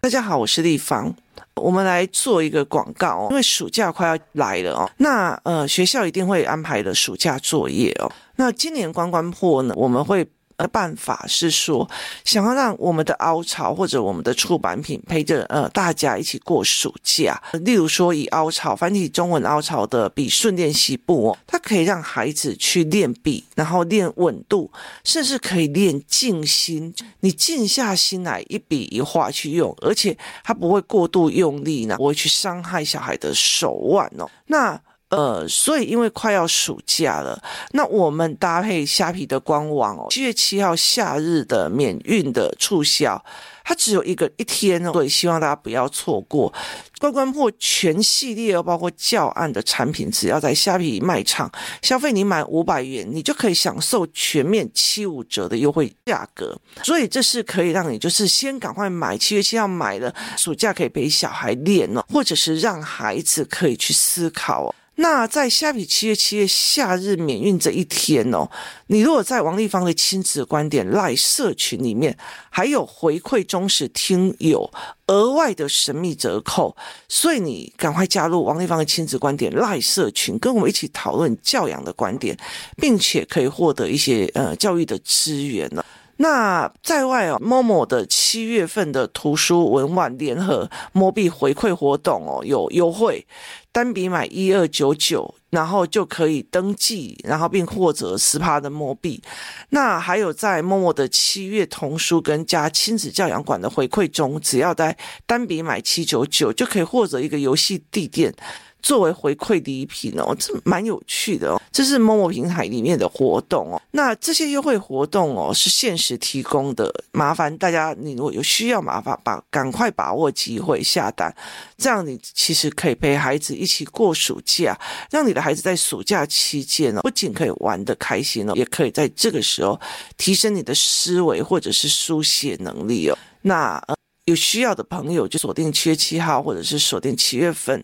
大家好，我是立方。我们来做一个广告哦，因为暑假快要来了哦。那呃，学校一定会安排的暑假作业哦。那今年关关破呢，我们会。呃，办法是说，想要让我们的凹槽或者我们的出版品陪着呃大家一起过暑假。例如说，以凹槽繁体中文凹槽的笔顺练习簿哦，它可以让孩子去练笔，然后练稳度，甚至可以练静心。你静下心来一笔一画去用，而且它不会过度用力呢，不会去伤害小孩的手腕哦。那。呃，所以因为快要暑假了，那我们搭配虾皮的官网哦，七月七号夏日的免运的促销，它只有一个一天哦，所以希望大家不要错过。关关破全系列哦，包括教案的产品，只要在虾皮卖场消费你满五百元，你就可以享受全面七五折的优惠价格。所以这是可以让你就是先赶快买，七月七号买了，暑假可以陪小孩练哦，或者是让孩子可以去思考哦。那在下皮七月七月夏日免运这一天哦，你如果在王丽芳的亲子观点赖社群里面，还有回馈忠实听友额外的神秘折扣，所以你赶快加入王丽芳的亲子观点赖社群，跟我们一起讨论教养的观点，并且可以获得一些呃教育的资源了。那在外哦，Momo 的七月份的图书文玩联合摸币回馈活动哦，有优惠。单笔买一二九九，然后就可以登记，然后并获得十趴的摸币。那还有在 Momo 的七月童书跟加亲子教养馆的回馈中，只要在单笔买七九九，就可以获得一个游戏地垫。作为回馈礼品哦，这蛮有趣的哦。这是某某平台里面的活动哦。那这些优惠活动哦，是限时提供的，麻烦大家，你如果有需要，麻烦把赶快把握机会下单，这样你其实可以陪孩子一起过暑假，让你的孩子在暑假期间哦，不仅可以玩得开心哦，也可以在这个时候提升你的思维或者是书写能力哦。那，有需要的朋友就锁定七月七号，或者是锁定七月份。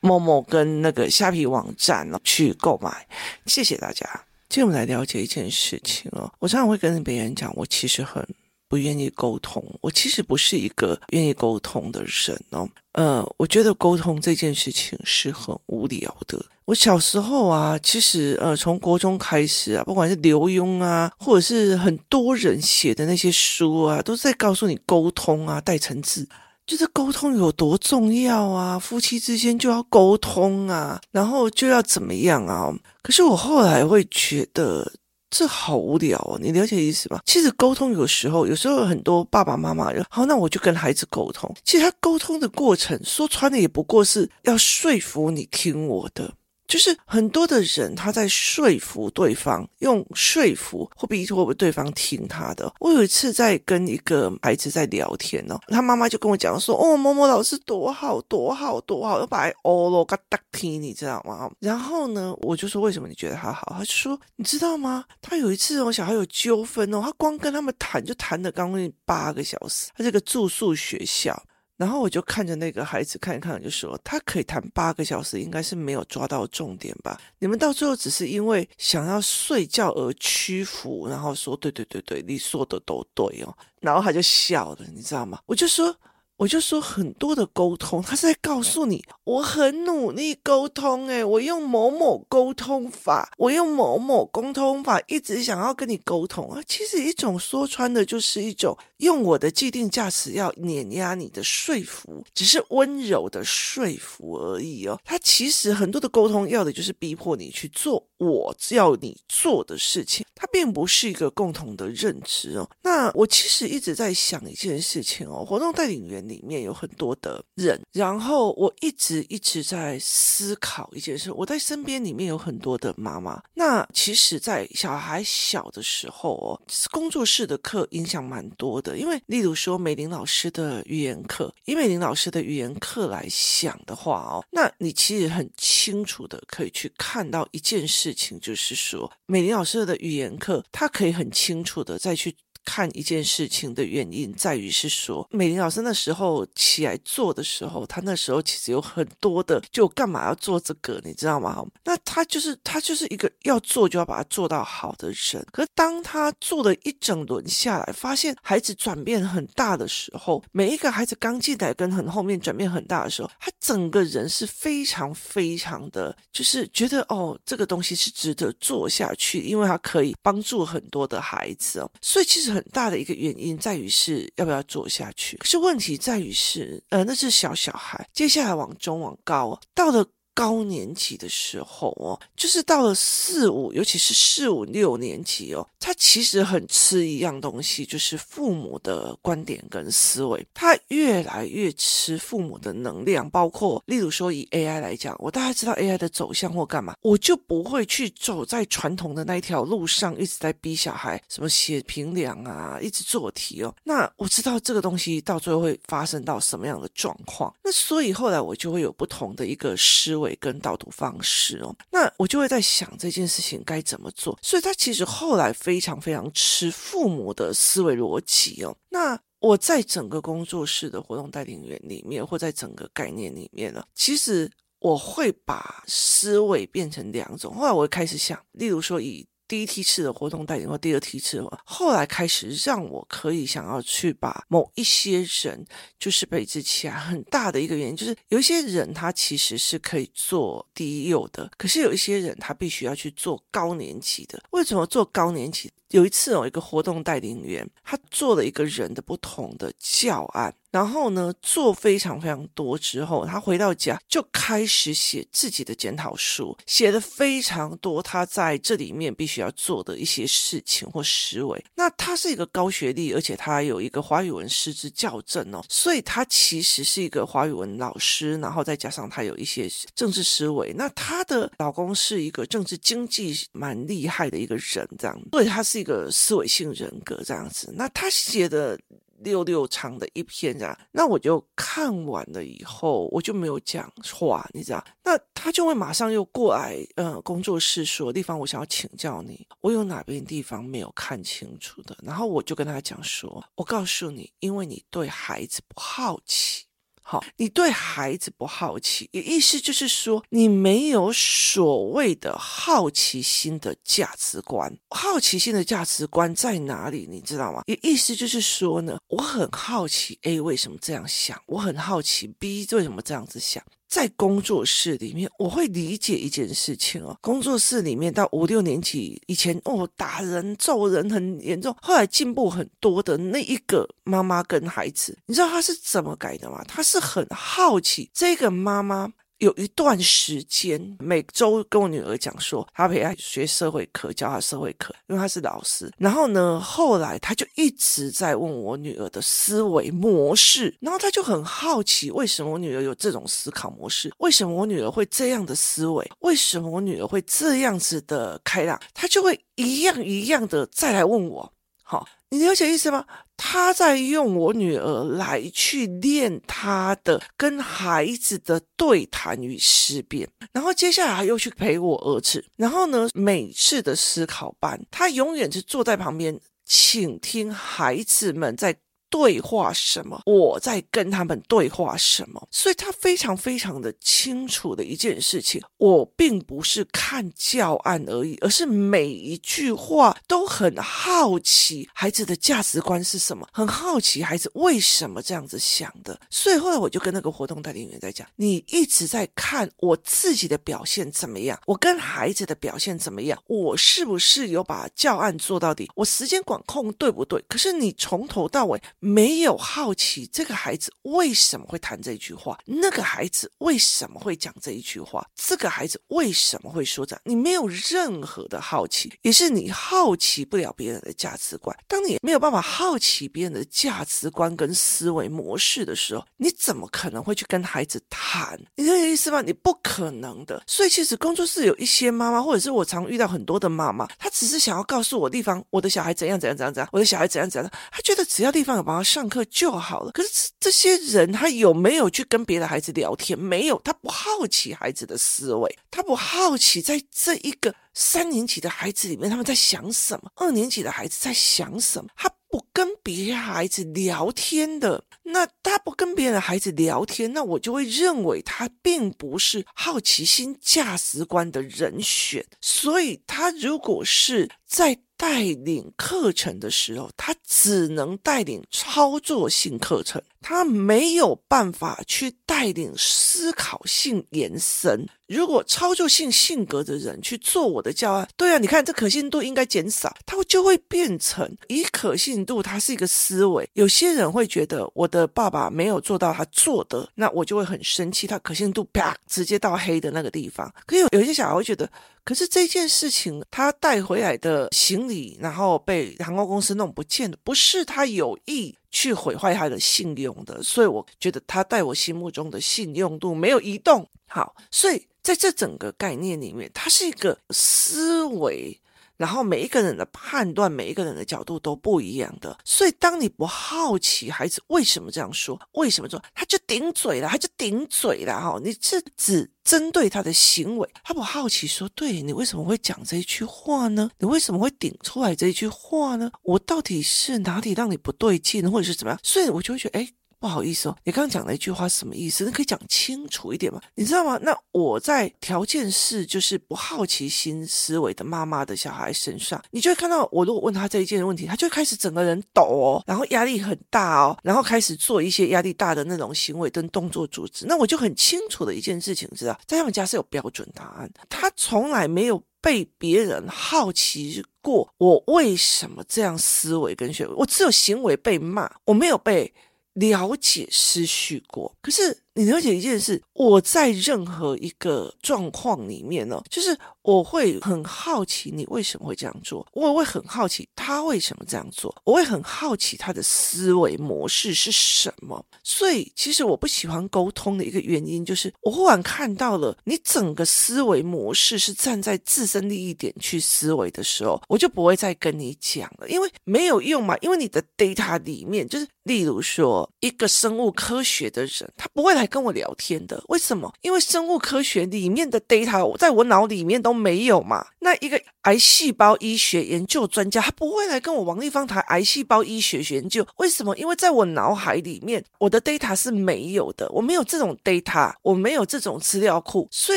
某某跟那个虾皮网站去购买，谢谢大家。今天我们来了解一件事情哦，我常常会跟别人讲，我其实很不愿意沟通，我其实不是一个愿意沟通的人哦。呃，我觉得沟通这件事情是很无聊的。我小时候啊，其实呃，从国中开始啊，不管是刘墉啊，或者是很多人写的那些书啊，都在告诉你沟通啊，代称字。就是沟通有多重要啊！夫妻之间就要沟通啊，然后就要怎么样啊？可是我后来会觉得这好无聊哦。你了解意思吗？其实沟通有时候，有时候很多爸爸妈妈，好，那我就跟孩子沟通。其实他沟通的过程，说穿了也不过是要说服你听我的。就是很多的人他在说服对方，用说服或逼迫对方听他的。我有一次在跟一个孩子在聊天哦，他妈妈就跟我讲说：“哦，某某老师多好多好多好，要把欧罗嘎达听，你知道吗？”然后呢，我就说：“为什么你觉得他好？”他就说：“你知道吗？他有一次哦，小孩有纠纷哦，他光跟他们谈就谈了刚刚八个小时。他这个住宿学校。”然后我就看着那个孩子看一看，就说他可以谈八个小时，应该是没有抓到重点吧？你们到最后只是因为想要睡觉而屈服，然后说对对对对，你说的都对哦，然后他就笑了，你知道吗？我就说。我就说很多的沟通，他是在告诉你，我很努力沟通，诶，我用某某沟通法，我用某某沟通法，一直想要跟你沟通啊。其实一种说穿的，就是一种用我的既定价值要碾压你的说服，只是温柔的说服而已哦。他其实很多的沟通要的就是逼迫你去做我要你做的事情，它并不是一个共同的认知哦。那我其实一直在想一件事情哦，活动带领员。里面有很多的人，然后我一直一直在思考一件事。我在身边里面有很多的妈妈，那其实，在小孩小的时候哦，工作室的课影响蛮多的。因为，例如说美玲老师的语言课，以美玲老师的语言课来想的话哦，那你其实很清楚的可以去看到一件事情，就是说美玲老师的语言课，他可以很清楚的再去。看一件事情的原因在于是说，美玲老师那时候起来做的时候，他那时候其实有很多的，就干嘛要做这个，你知道吗？那他就是他就是一个要做就要把它做到好的人。可是当他做了一整轮下来，发现孩子转变很大的时候，每一个孩子刚进来跟很后面转变很大的时候，他整个人是非常非常的，就是觉得哦，这个东西是值得做下去，因为他可以帮助很多的孩子哦。所以其实很。大的一个原因在于是要不要做下去，可是问题在于是，呃，那是小小孩，接下来往中往高，到了。高年级的时候哦，就是到了四五，尤其是四五六年级哦，他其实很吃一样东西，就是父母的观点跟思维。他越来越吃父母的能量，包括例如说以 AI 来讲，我大概知道 AI 的走向或干嘛，我就不会去走在传统的那一条路上，一直在逼小孩什么写评量啊，一直做题哦。那我知道这个东西到最后会发生到什么样的状况，那所以后来我就会有不同的一个思维。跟导读方式哦，那我就会在想这件事情该怎么做。所以他其实后来非常非常吃父母的思维逻辑哦。那我在整个工作室的活动带领员里面，或在整个概念里面呢，其实我会把思维变成两种。后来我会开始想，例如说以。第一梯次的活动带领或第二梯次的话，后来开始让我可以想要去把某一些人，就是培植起来很大的一个原因，就是有一些人他其实是可以做低幼的，可是有一些人他必须要去做高年级的。为什么做高年级？有一次有一个活动带领员，他做了一个人的不同的教案。然后呢，做非常非常多之后，他回到家就开始写自己的检讨书，写的非常多。他在这里面必须要做的一些事情或思维。那他是一个高学历，而且他有一个华语文师资校正哦，所以他其实是一个华语文老师。然后再加上他有一些政治思维。那他的老公是一个政治经济蛮厉害的一个人，这样，所以他是一个思维性人格这样子。那他写的。六六长的一篇这样，那我就看完了以后，我就没有讲话，你知道？那他就会马上又过来，嗯，工作室说地方，我想要请教你，我有哪边地方没有看清楚的？然后我就跟他讲说，我告诉你，因为你对孩子不好奇。好，你对孩子不好奇，也意思就是说你没有所谓的好奇心的价值观。好奇心的价值观在哪里？你知道吗？也意思就是说呢，我很好奇 A 为什么这样想，我很好奇 B 为什么这样子想。在工作室里面，我会理解一件事情哦。工作室里面到五六年级以前，哦，打人、揍人很严重，后来进步很多的那一个妈妈跟孩子，你知道他是怎么改的吗？他是很好奇这个妈妈。有一段时间，每周跟我女儿讲说，她陪她学社会课，教她社会课，因为她是老师。然后呢，后来她就一直在问我女儿的思维模式，然后她就很好奇，为什么我女儿有这种思考模式？为什么我女儿会这样的思维？为什么我女儿会这样子的开朗？她就会一样一样的再来问我。好，你了解意思吗？他在用我女儿来去练他的跟孩子的对谈与思辨，然后接下来又去陪我儿子，然后呢，每次的思考班，他永远是坐在旁边请听孩子们在。对话什么？我在跟他们对话什么？所以他非常非常的清楚的一件事情，我并不是看教案而已，而是每一句话都很好奇孩子的价值观是什么，很好奇孩子为什么这样子想的。所以后来我就跟那个活动代理员在讲，你一直在看我自己的表现怎么样，我跟孩子的表现怎么样，我是不是有把教案做到底，我时间管控对不对？可是你从头到尾。没有好奇这个孩子为什么会谈这一句话，那个孩子为什么会讲这一句话，这个孩子为什么会说这样？你没有任何的好奇，也是你好奇不了别人的价值观。当你没有办法好奇别人的价值观跟思维模式的时候，你怎么可能会去跟孩子谈？你这个意思吗？你不可能的。所以其实工作室有一些妈妈，或者是我常遇到很多的妈妈，她只是想要告诉我地方，我的小孩怎样怎样怎样怎样，我的小孩怎样怎样，她觉得只要地方有帮他上课就好了。可是这些人他有没有去跟别的孩子聊天？没有，他不好奇孩子的思维，他不好奇在这一个三年级的孩子里面他们在想什么，二年级的孩子在想什么，他不跟别的孩子聊天的，那他不跟别的孩子聊天，那我就会认为他并不是好奇心价值观的人选。所以，他如果是在带领课程的时候，他只能带领操作性课程。他没有办法去带领思考性延伸。如果操作性性格的人去做我的教案，对啊，你看这可信度应该减少，他就会变成以可信度，它是一个思维。有些人会觉得我的爸爸没有做到他做的，那我就会很生气，他可信度啪直接到黑的那个地方。可有有些小孩会觉得，可是这件事情他带回来的行李，然后被航空公司弄不见了，不是他有意。去毁坏他的信用的，所以我觉得他在我心目中的信用度没有移动。好，所以在这整个概念里面，它是一个思维。然后每一个人的判断，每一个人的角度都不一样的，所以当你不好奇孩子为什么这样说，为什么说，他就顶嘴了，他就顶嘴了哈，你是只针对他的行为，他不好奇说，对，你为什么会讲这一句话呢？你为什么会顶出来这一句话呢？我到底是哪里让你不对劲，或者是怎么样？所以我就会觉得，哎。不好意思哦，你刚刚讲了一句话，什么意思？你可以讲清楚一点吗？你知道吗？那我在条件是就是不好奇心思维的妈妈的小孩身上，你就会看到我如果问他这一件问题，他就开始整个人抖哦，然后压力很大哦，然后开始做一些压力大的那种行为跟动作组织。那我就很清楚的一件事情，知道在他们家是有标准答案，他从来没有被别人好奇过我为什么这样思维跟学，我只有行为被骂，我没有被。了解思绪过，可是你了解一件事，我在任何一个状况里面呢，就是。我会很好奇你为什么会这样做，我也会很好奇他为什么这样做，我会很好奇他的思维模式是什么。所以，其实我不喜欢沟通的一个原因，就是我忽然看到了你整个思维模式是站在自身利益点去思维的时候，我就不会再跟你讲了，因为没有用嘛。因为你的 data 里面，就是例如说一个生物科学的人，他不会来跟我聊天的。为什么？因为生物科学里面的 data 在我脑里面都。没有嘛？那一个癌细胞医学研究专家，他不会来跟我王丽芳谈癌细胞医学研究。为什么？因为在我脑海里面，我的 data 是没有的，我没有这种 data，我没有这种资料库，所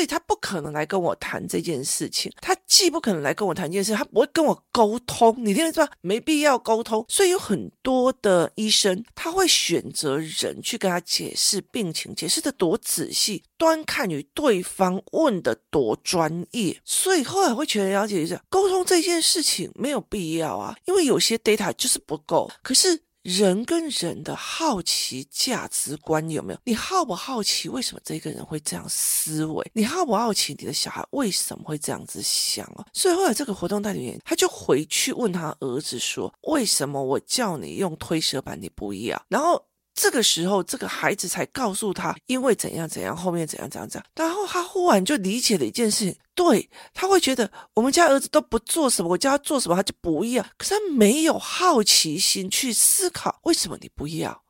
以他不可能来跟我谈这件事情。他既不可能来跟我谈这件事，他不会跟我沟通。你听得说？没必要沟通。所以有很多的医生，他会选择人去跟他解释病情，解释得多仔细，端看于对方问得多专业。所以后来会觉得了解一下，沟通这件事情没有必要啊，因为有些 data 就是不够。可是人跟人的好奇价值观有没有？你好不好奇为什么这个人会这样思维？你好不好奇你的小孩为什么会这样子想啊？所以后来这个活动代理员他就回去问他儿子说：“为什么我叫你用推车板你不要？”然后。这个时候，这个孩子才告诉他，因为怎样怎样，后面怎样怎样怎样。然后他忽然就理解了一件事情，对，他会觉得我们家儿子都不做什么，我叫他做什么他就不要。可是他没有好奇心去思考，为什么你不要？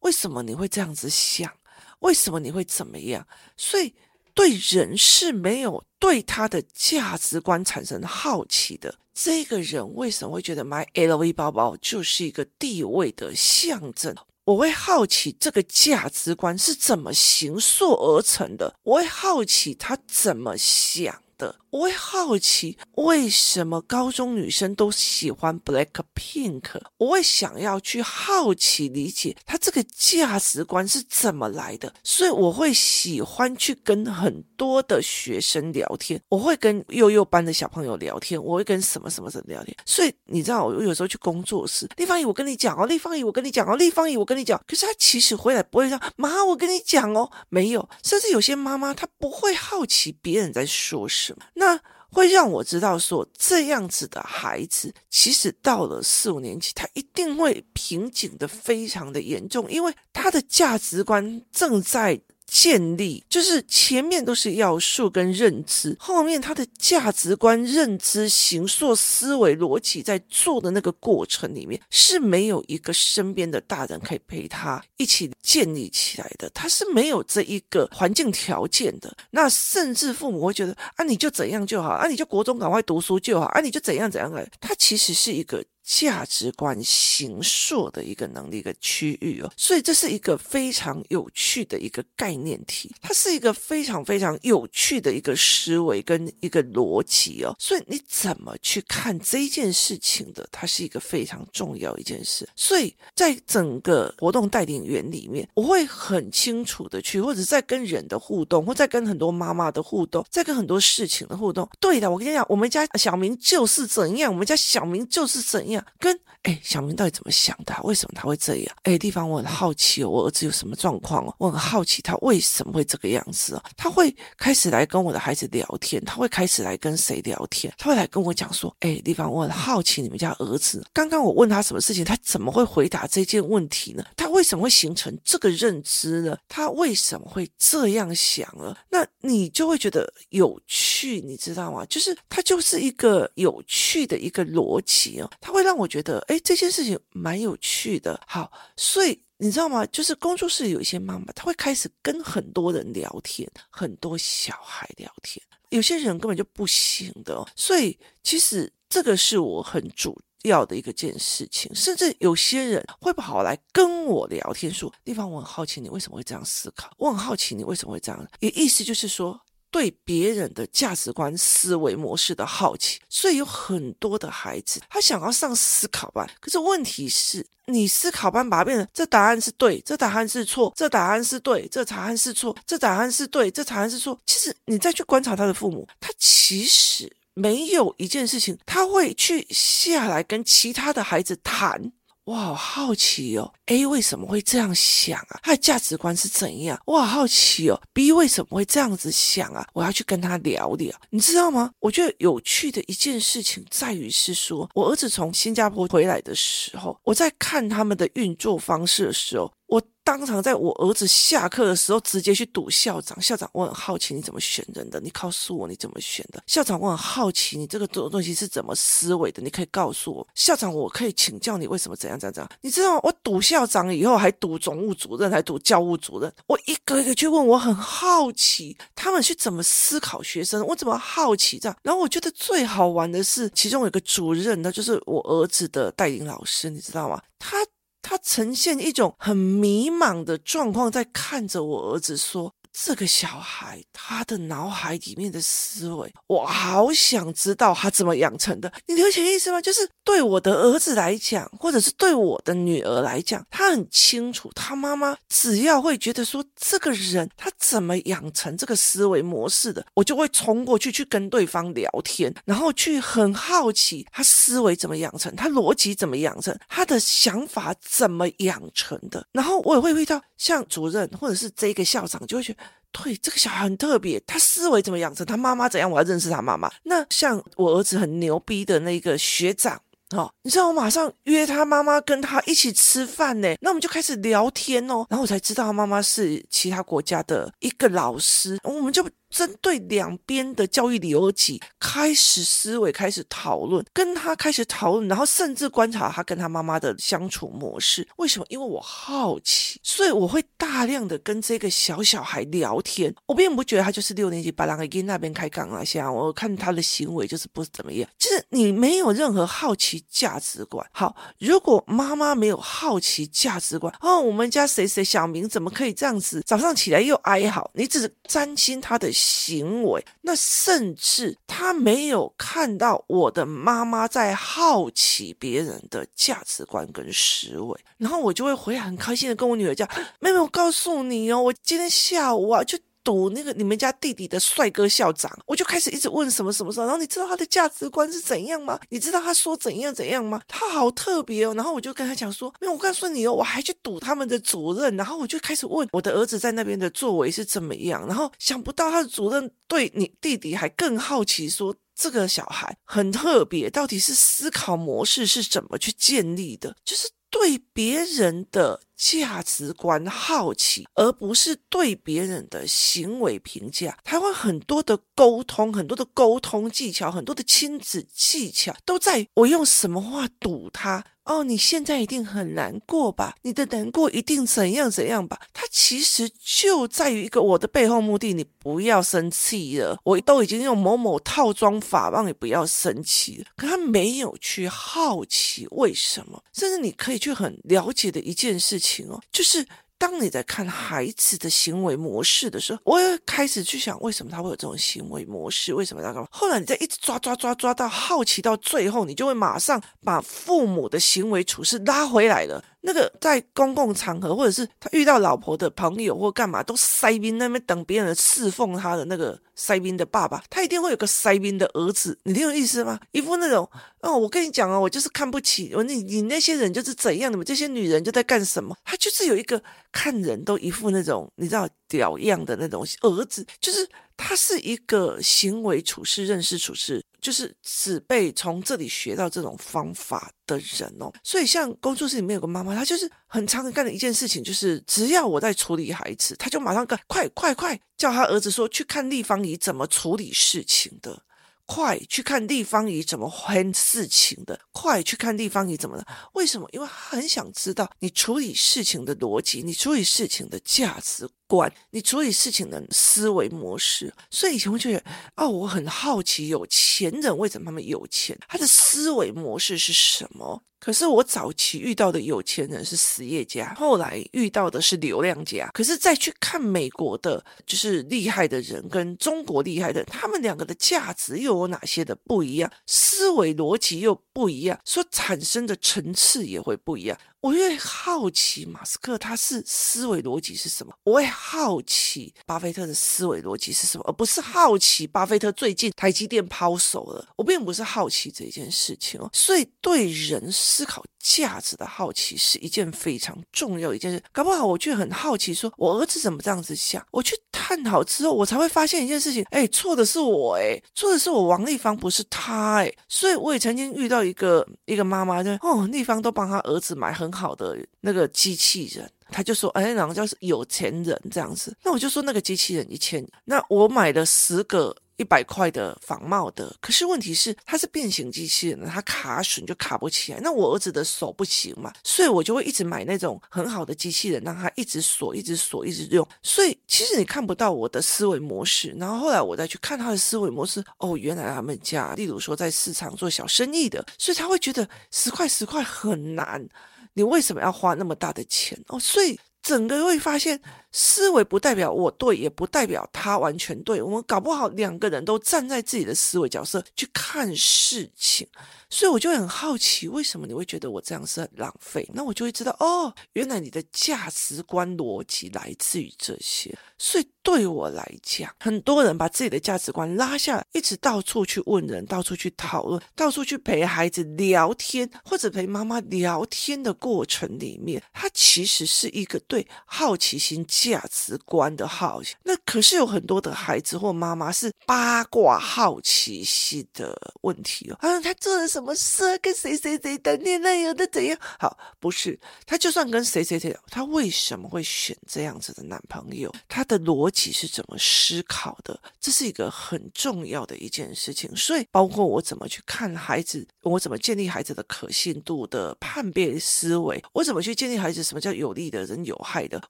为什么你会这样子想？为什么你会怎么样？所以对人是没有对他的价值观产生好奇的。这个人为什么会觉得买 LV 包包就是一个地位的象征？我会好奇这个价值观是怎么形塑而成的，我会好奇他怎么想。的。我会好奇为什么高中女生都喜欢 Blackpink，我会想要去好奇理解他这个价值观是怎么来的，所以我会喜欢去跟很多的学生聊天，我会跟幼幼班的小朋友聊天，我会跟什么什么什么聊天。所以你知道，我有时候去工作室，丽芳姨，我跟你讲哦，丽芳姨，我跟你讲哦，丽芳姨，我跟你讲。可是他其实回来不会说妈，我跟你讲哦，没有，甚至有些妈妈她不会好奇别人在说什么。那会让我知道说，这样子的孩子，其实到了四五年级，他一定会瓶颈的非常的严重，因为他的价值观正在。建立就是前面都是要素跟认知，后面他的价值观、认知、形塑、思维、逻辑在做的那个过程里面是没有一个身边的大人可以陪他一起建立起来的，他是没有这一个环境条件的。那甚至父母会觉得啊，你就怎样就好，啊，你就国中赶快读书就好，啊，你就怎样怎样来，他其实是一个。价值观形塑的一个能力的区域哦。所以这是一个非常有趣的一个概念体，它是一个非常非常有趣的一个思维跟一个逻辑哦。所以你怎么去看这件事情的？它是一个非常重要一件事。所以在整个活动带领员里面，我会很清楚的去，或者在跟人的互动，或在跟很多妈妈的互动，在跟很多事情的互动。对的，我跟你讲，我们家小明就是怎样，我们家小明就是怎样。跟哎，小明到底怎么想的？为什么他会这样？哎，地方我很好奇哦，我儿子有什么状况哦？我很好奇他为什么会这个样子哦。他会开始来跟我的孩子聊天，他会开始来跟谁聊天？他会来跟我讲说，哎，地方我很好奇你们家儿子，刚刚我问他什么事情，他怎么会回答这件问题呢？他为什么会形成这个认知呢？他为什么会这样想呢？那你就会觉得有趣，你知道吗？就是他就是一个有趣的一个逻辑哦，他会让我觉得，哎，这件事情蛮有趣的。好，所以你知道吗？就是工作室有一些妈妈，她会开始跟很多人聊天，很多小孩聊天，有些人根本就不行的。所以其实这个是我很主要的一个件事情，甚至有些人会跑来跟我聊天说，地方我很好奇你为什么会这样思考，我很好奇你为什么会这样，也意思就是说。对别人的价值观、思维模式的好奇，所以有很多的孩子他想要上思考班，可是问题是，你思考班把它变成这答案是对，这答案是错，这答案是对，这答案是错，这答案是对，这答案是错。其实你再去观察他的父母，他其实没有一件事情他会去下来跟其他的孩子谈。我好好奇哦，A 为什么会这样想啊？他的价值观是怎样？我好好奇哦，B 为什么会这样子想啊？我要去跟他聊聊，你知道吗？我觉得有趣的一件事情在于是说，我儿子从新加坡回来的时候，我在看他们的运作方式的时候，我。当场在我儿子下课的时候，直接去堵校长。校长，我很好奇你怎么选人的，你告诉我你怎么选的。校长，我很好奇你这个东西是怎么思维的，你可以告诉我。校长，我可以请教你为什么怎样怎样怎样？你知道？我堵校长以后，还堵总务主任，还堵教务主任，我一个一个去问，我很好奇他们去怎么思考学生，我怎么好奇这样。然后我觉得最好玩的是，其中有一个主任，那就是我儿子的带领老师，你知道吗？他。他呈现一种很迷茫的状况，在看着我儿子说。这个小孩他的脑海里面的思维，我好想知道他怎么养成的。你了解意思吗？就是对我的儿子来讲，或者是对我的女儿来讲，他很清楚，他妈妈只要会觉得说这个人他怎么养成这个思维模式的，我就会冲过去去跟对方聊天，然后去很好奇他思维怎么养成，他逻辑怎么养成，他的想法怎么养成的。然后我也会遇到像主任或者是这个校长，就会觉得。对，这个小孩很特别，他思维怎么养成？他妈妈怎样？我要认识他妈妈。那像我儿子很牛逼的那个学长，哦，你知道我马上约他妈妈跟他一起吃饭呢。那我们就开始聊天哦，然后我才知道他妈妈是其他国家的一个老师，我们就。针对两边的教育逻辑开始思维，开始讨论，跟他开始讨论，然后甚至观察他跟他妈妈的相处模式。为什么？因为我好奇，所以我会大量的跟这个小小孩聊天。我并不觉得他就是六年级巴郎给那边开杠啊，像我看他的行为就是不怎么样。就是你没有任何好奇价值观。好，如果妈妈没有好奇价值观，哦，我们家谁谁小明怎么可以这样子？早上起来又哀嚎，你只是担心他的。行为，那甚至他没有看到我的妈妈在好奇别人的价值观跟思维，然后我就会回来很开心的跟我女儿讲：“妹妹，我告诉你哦，我今天下午啊就。”堵那个你们家弟弟的帅哥校长，我就开始一直问什么什么什么，然后你知道他的价值观是怎样吗？你知道他说怎样怎样吗？他好特别哦。然后我就跟他讲说，没有，我告诉你哦，我还去堵他们的主任，然后我就开始问我的儿子在那边的作为是怎么样，然后想不到他的主任对你弟弟还更好奇，说这个小孩很特别，到底是思考模式是怎么去建立的，就是。对别人的价值观好奇，而不是对别人的行为评价。台湾很多的沟通，很多的沟通技巧，很多的亲子技巧，都在我用什么话堵他。哦，你现在一定很难过吧？你的难过一定怎样怎样吧？它其实就在于一个我的背后目的，你不要生气了，我都已经用某某套装法让你不要生气了。可他没有去好奇为什么，甚至你可以去很了解的一件事情哦，就是。当你在看孩子的行为模式的时候，我也开始去想，为什么他会有这种行为模式？为什么他干嘛？后来你再一直抓抓抓抓到好奇，到最后你就会马上把父母的行为处事拉回来了。那个在公共场合，或者是他遇到老婆的朋友或干嘛，都塞宾那边等别人侍奉他的那个塞宾的爸爸，他一定会有个塞宾的儿子，你听有意思吗？一副那种哦，我跟你讲哦，我就是看不起我，你你那些人就是怎样你们，这些女人就在干什么？他就是有一个看人都一副那种你知道屌样的那种儿子，就是。他是一个行为处事、认识处事，就是只被从这里学到这种方法的人哦。所以，像工作室里面有个妈妈，她就是很常干的一件事情，就是只要我在处理孩子，她就马上干，快快快，叫他儿子说去看立方仪怎么处理事情的。快去看立方仪怎么分事情的，快去看立方仪怎么了？为什么？因为他很想知道你处理事情的逻辑，你处理事情的价值观，你处理事情的思维模式。所以以前我觉得，哦，我很好奇，有钱人为什么他们有钱？他的思维模式是什么？可是我早期遇到的有钱人是实业家，后来遇到的是流量家。可是再去看美国的，就是厉害的人跟中国厉害的人，他们两个的价值又有哪些的不一样？思维逻辑又不一样，所产生的层次也会不一样。我越好奇马斯克他是思维逻辑是什么？我会好奇巴菲特的思维逻辑是什么，而不是好奇巴菲特最近台积电抛售了。我并不是好奇这件事情哦，所以对人思考价值的好奇是一件非常重要一件事。搞不好我就很好奇，说我儿子怎么这样子想？我去探讨之后，我才会发现一件事情：哎，错的是我，哎，错的是我王丽芳，不是他，哎。所以我也曾经遇到一个一个妈妈，就哦，丽芳都帮他儿子买很。好的那个机器人，他就说：“哎，然后叫是有钱人这样子。”那我就说：“那个机器人一千，那我买了十个一百块的仿冒的。可是问题是，它是变形机器人，它卡损就卡不起来。那我儿子的手不行嘛，所以我就会一直买那种很好的机器人，让他一直锁，一直锁，一直用。所以其实你看不到我的思维模式。然后后来我再去看他的思维模式，哦，原来他们家，例如说在市场做小生意的，所以他会觉得十块十块很难。”你为什么要花那么大的钱哦？所以整个会发现，思维不代表我对，也不代表他完全对。我们搞不好两个人都站在自己的思维角色去看事情。所以我就很好奇，为什么你会觉得我这样是很浪费？那我就会知道，哦，原来你的价值观逻辑来自于这些。所以对我来讲，很多人把自己的价值观拉下来，一直到处去问人，到处去讨论，到处去陪孩子聊天，或者陪妈妈聊天的过程里面，他其实是一个对好奇心价值观的好奇。那可是有很多的孩子或妈妈是八卦好奇心的问题哦，啊，他做了。什么事？跟谁谁谁谈恋爱有的怎样？好，不是他，就算跟谁谁谁，他为什么会选这样子的男朋友？他的逻辑是怎么思考的？这是一个很重要的一件事情。所以，包括我怎么去看孩子，我怎么建立孩子的可信度的判别思维，我怎么去建立孩子什么叫有利的人有害的？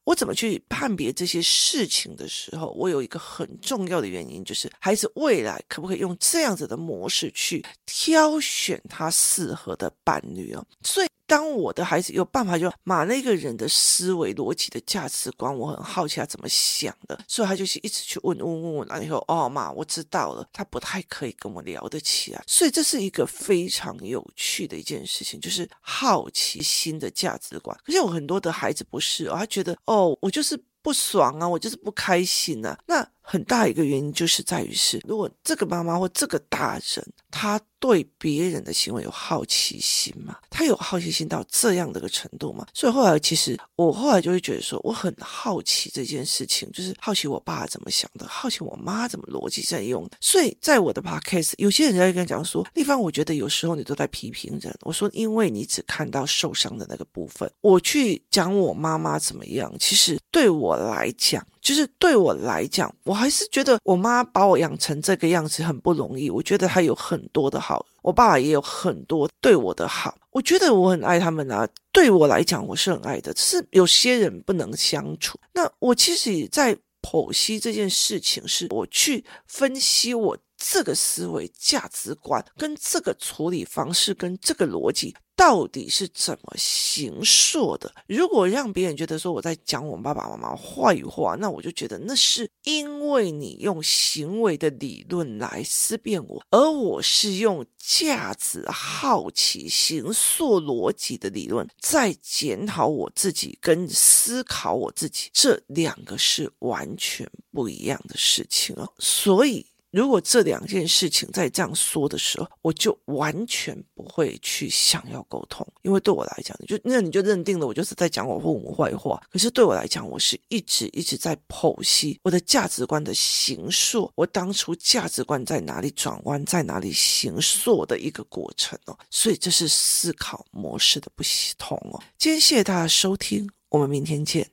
我怎么去判判别这些事情的时候，我有一个很重要的原因，就是孩子未来可不可以用这样子的模式去挑选。他适合的伴侣哦，所以当我的孩子有办法就把那个人的思维逻辑的价值观，我很好奇他怎么想的，所以他就是一直去问问问问，然后哦妈，我知道了，他不太可以跟我聊得起来，所以这是一个非常有趣的一件事情，就是好奇心的价值观。可是有很多的孩子不是哦，他觉得哦，我就是不爽啊，我就是不开心啊，那很大一个原因就是在于是，如果这个妈妈或这个大人他。对别人的行为有好奇心吗？他有好奇心到这样的一个程度吗？所以后来其实我后来就会觉得说，我很好奇这件事情，就是好奇我爸怎么想的，好奇我妈怎么逻辑在用。所以在我的 podcast，有些人在跟讲说，丽芳，我觉得有时候你都在批评人。我说，因为你只看到受伤的那个部分，我去讲我妈妈怎么样，其实对我来讲。就是对我来讲，我还是觉得我妈把我养成这个样子很不容易。我觉得她有很多的好。我爸爸也有很多对我的好，我觉得我很爱他们啊。对我来讲，我是很爱的，只是有些人不能相处。那我其实也在剖析这件事情，是我去分析我这个思维价值观跟这个处理方式跟这个逻辑。到底是怎么形塑的？如果让别人觉得说我在讲我爸爸妈妈坏话，那我就觉得那是因为你用行为的理论来思辨我，而我是用价值、好奇、形塑逻辑的理论在检讨我自己跟思考我自己，这两个是完全不一样的事情哦。所以。如果这两件事情在这样说的时候，我就完全不会去想要沟通，因为对我来讲，就那你就认定了我就是在讲我父母坏话。可是对我来讲，我是一直一直在剖析我的价值观的形塑，我当初价值观在哪里转弯，在哪里形塑的一个过程哦。所以这是思考模式的不同哦。今天谢谢大家收听，我们明天见。